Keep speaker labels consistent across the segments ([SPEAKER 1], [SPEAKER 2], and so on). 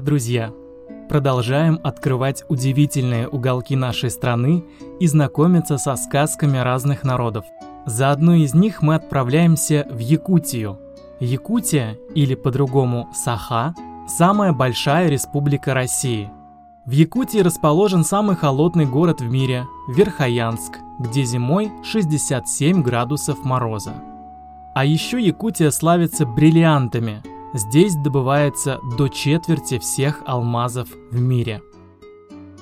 [SPEAKER 1] Привет, друзья! Продолжаем открывать удивительные уголки нашей страны и знакомиться со сказками разных народов. За одной из них мы отправляемся в Якутию. Якутия, или по-другому Саха, самая большая республика России. В Якутии расположен самый холодный город в мире – Верхоянск, где зимой 67 градусов мороза. А еще Якутия славится бриллиантами – Здесь добывается до четверти всех алмазов в мире.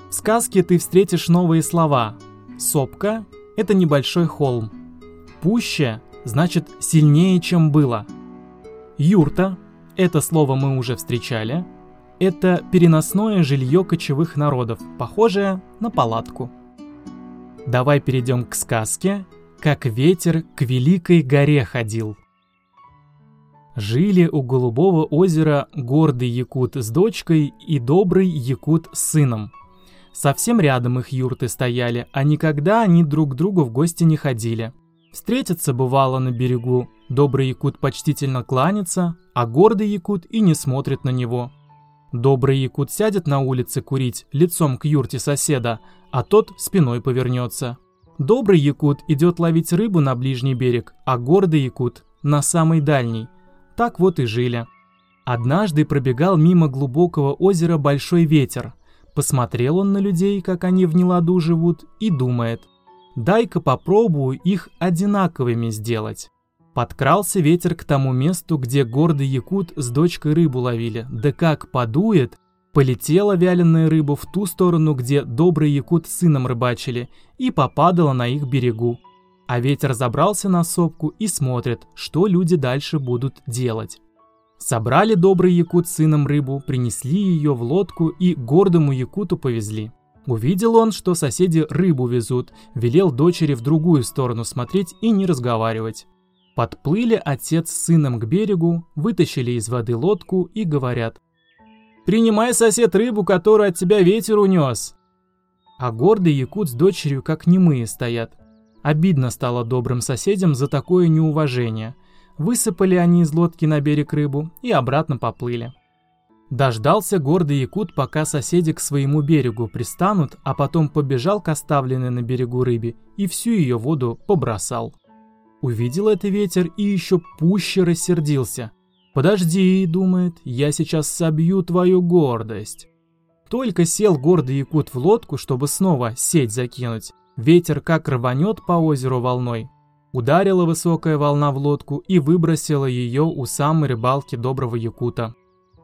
[SPEAKER 1] В сказке ты встретишь новые слова. Сопка – это небольшой холм. Пуще – значит сильнее, чем было. Юрта – это слово мы уже встречали. Это переносное жилье кочевых народов, похожее на палатку. Давай перейдем к сказке «Как ветер к великой горе ходил». Жили у Голубого озера гордый якут с дочкой и добрый якут с сыном. Совсем рядом их юрты стояли, а никогда они друг к другу в гости не ходили. Встретятся бывало на берегу, добрый якут почтительно кланится, а гордый якут и не смотрит на него. Добрый якут сядет на улице курить, лицом к юрте соседа, а тот спиной повернется. Добрый якут идет ловить рыбу на ближний берег, а гордый якут на самый дальний – так вот и жили. Однажды пробегал мимо глубокого озера большой ветер. Посмотрел он на людей, как они в неладу живут, и думает, дай-ка попробую их одинаковыми сделать. Подкрался ветер к тому месту, где гордый якут с дочкой рыбу ловили. Да как подует, полетела вяленая рыба в ту сторону, где добрый якут с сыном рыбачили, и попадала на их берегу. А ветер забрался на сопку и смотрит, что люди дальше будут делать. Собрали добрый якут сыном рыбу, принесли ее в лодку и гордому якуту повезли. Увидел он, что соседи рыбу везут, велел дочери в другую сторону смотреть и не разговаривать. Подплыли отец с сыном к берегу, вытащили из воды лодку и говорят. «Принимай, сосед, рыбу, которую от тебя ветер унес!» А гордый якут с дочерью как немые стоят. Обидно стало добрым соседям за такое неуважение. Высыпали они из лодки на берег рыбу и обратно поплыли. Дождался гордый якут, пока соседи к своему берегу пристанут, а потом побежал к оставленной на берегу рыбе и всю ее воду побросал. Увидел это ветер и еще пуще рассердился. «Подожди», — думает, — «я сейчас собью твою гордость». Только сел гордый якут в лодку, чтобы снова сеть закинуть, Ветер как рванет по озеру волной. Ударила высокая волна в лодку и выбросила ее у самой рыбалки доброго якута.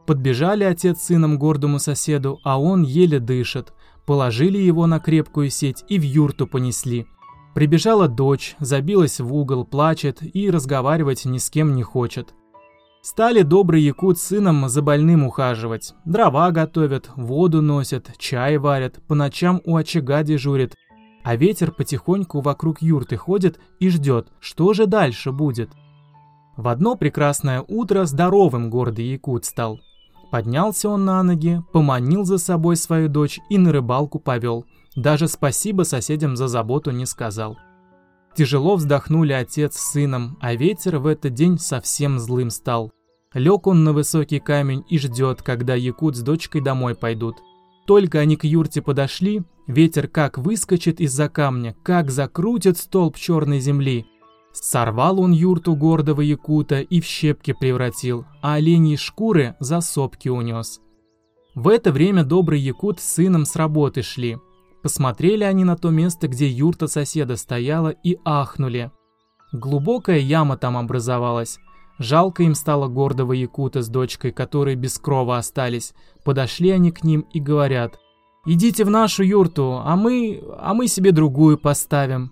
[SPEAKER 1] Подбежали отец с сыном гордому соседу, а он еле дышит. Положили его на крепкую сеть и в юрту понесли. Прибежала дочь, забилась в угол, плачет и разговаривать ни с кем не хочет. Стали добрый якут с сыном за больным ухаживать. Дрова готовят, воду носят, чай варят, по ночам у очага дежурят, а ветер потихоньку вокруг юрты ходит и ждет, что же дальше будет. В одно прекрасное утро здоровым гордый якут стал. Поднялся он на ноги, поманил за собой свою дочь и на рыбалку повел. Даже спасибо соседям за заботу не сказал. Тяжело вздохнули отец с сыном, а ветер в этот день совсем злым стал. Лег он на высокий камень и ждет, когда якут с дочкой домой пойдут. Только они к юрте подошли, ветер как выскочит из-за камня, как закрутит столб черной земли. Сорвал он юрту гордого якута и в щепки превратил, а оленьи шкуры за сопки унес. В это время добрый якут с сыном с работы шли. Посмотрели они на то место, где юрта соседа стояла, и ахнули. Глубокая яма там образовалась. Жалко им стало гордого якута с дочкой, которые без крова остались. Подошли они к ним и говорят, «Идите в нашу юрту, а мы... а мы себе другую поставим».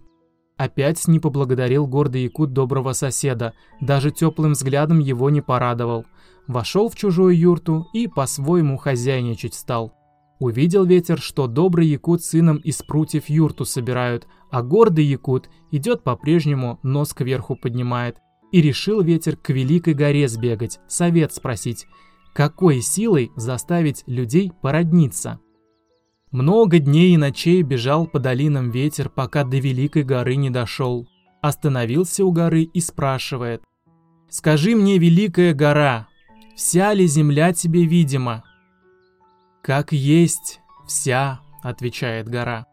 [SPEAKER 1] Опять не поблагодарил гордый якут доброго соседа, даже теплым взглядом его не порадовал. Вошел в чужую юрту и по-своему хозяйничать стал. Увидел ветер, что добрый якут сыном из прутьев юрту собирают, а гордый якут идет по-прежнему, нос кверху поднимает, и решил ветер к Великой горе сбегать, совет спросить, какой силой заставить людей породниться. Много дней и ночей бежал по долинам ветер, пока до Великой горы не дошел. Остановился у горы и спрашивает. «Скажи мне, Великая гора, вся ли земля тебе видима?» «Как есть, вся», — отвечает гора.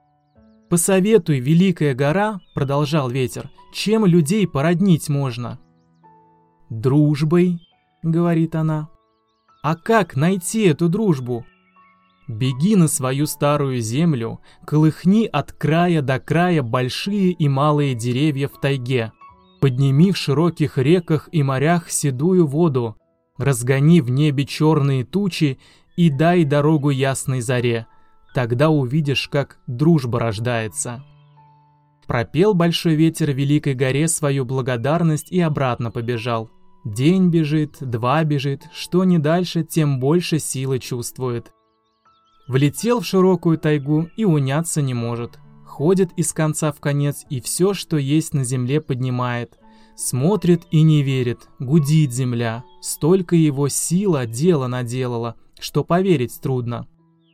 [SPEAKER 1] «Посоветуй, великая гора», — продолжал ветер, — «чем людей породнить можно?» «Дружбой», — говорит она. «А как найти эту дружбу?» Беги на свою старую землю, колыхни от края до края большие и малые деревья в тайге. Подними в широких реках и морях седую воду, разгони в небе черные тучи и дай дорогу ясной заре. Тогда увидишь, как дружба рождается. Пропел большой ветер Великой горе свою благодарность и обратно побежал. День бежит, два бежит, что не дальше, тем больше силы чувствует. Влетел в широкую тайгу и уняться не может. Ходит из конца в конец и все, что есть на земле, поднимает. Смотрит и не верит, гудит земля. Столько его сила дело наделала, что поверить трудно.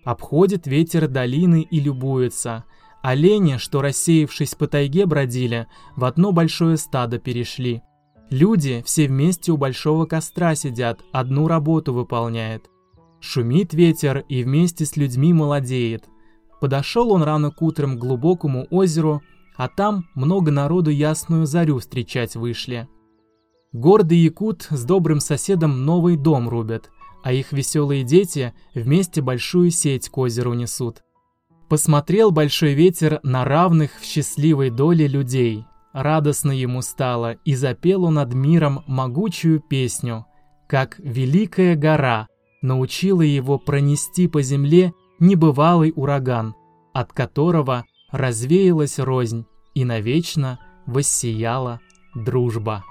[SPEAKER 1] Обходит ветер долины и любуется. Олени, что рассеявшись по тайге бродили, в одно большое стадо перешли. Люди все вместе у большого костра сидят, одну работу выполняют. Шумит ветер и вместе с людьми молодеет. Подошел он рано к утрам к глубокому озеру, а там много народу ясную зарю встречать вышли. Гордый якут с добрым соседом новый дом рубят, а их веселые дети вместе большую сеть к озеру несут. Посмотрел большой ветер на равных в счастливой доле людей. Радостно ему стало, и запел он над миром могучую песню, как «Великая гора», научила его пронести по земле небывалый ураган, от которого развеялась рознь и навечно воссияла дружба.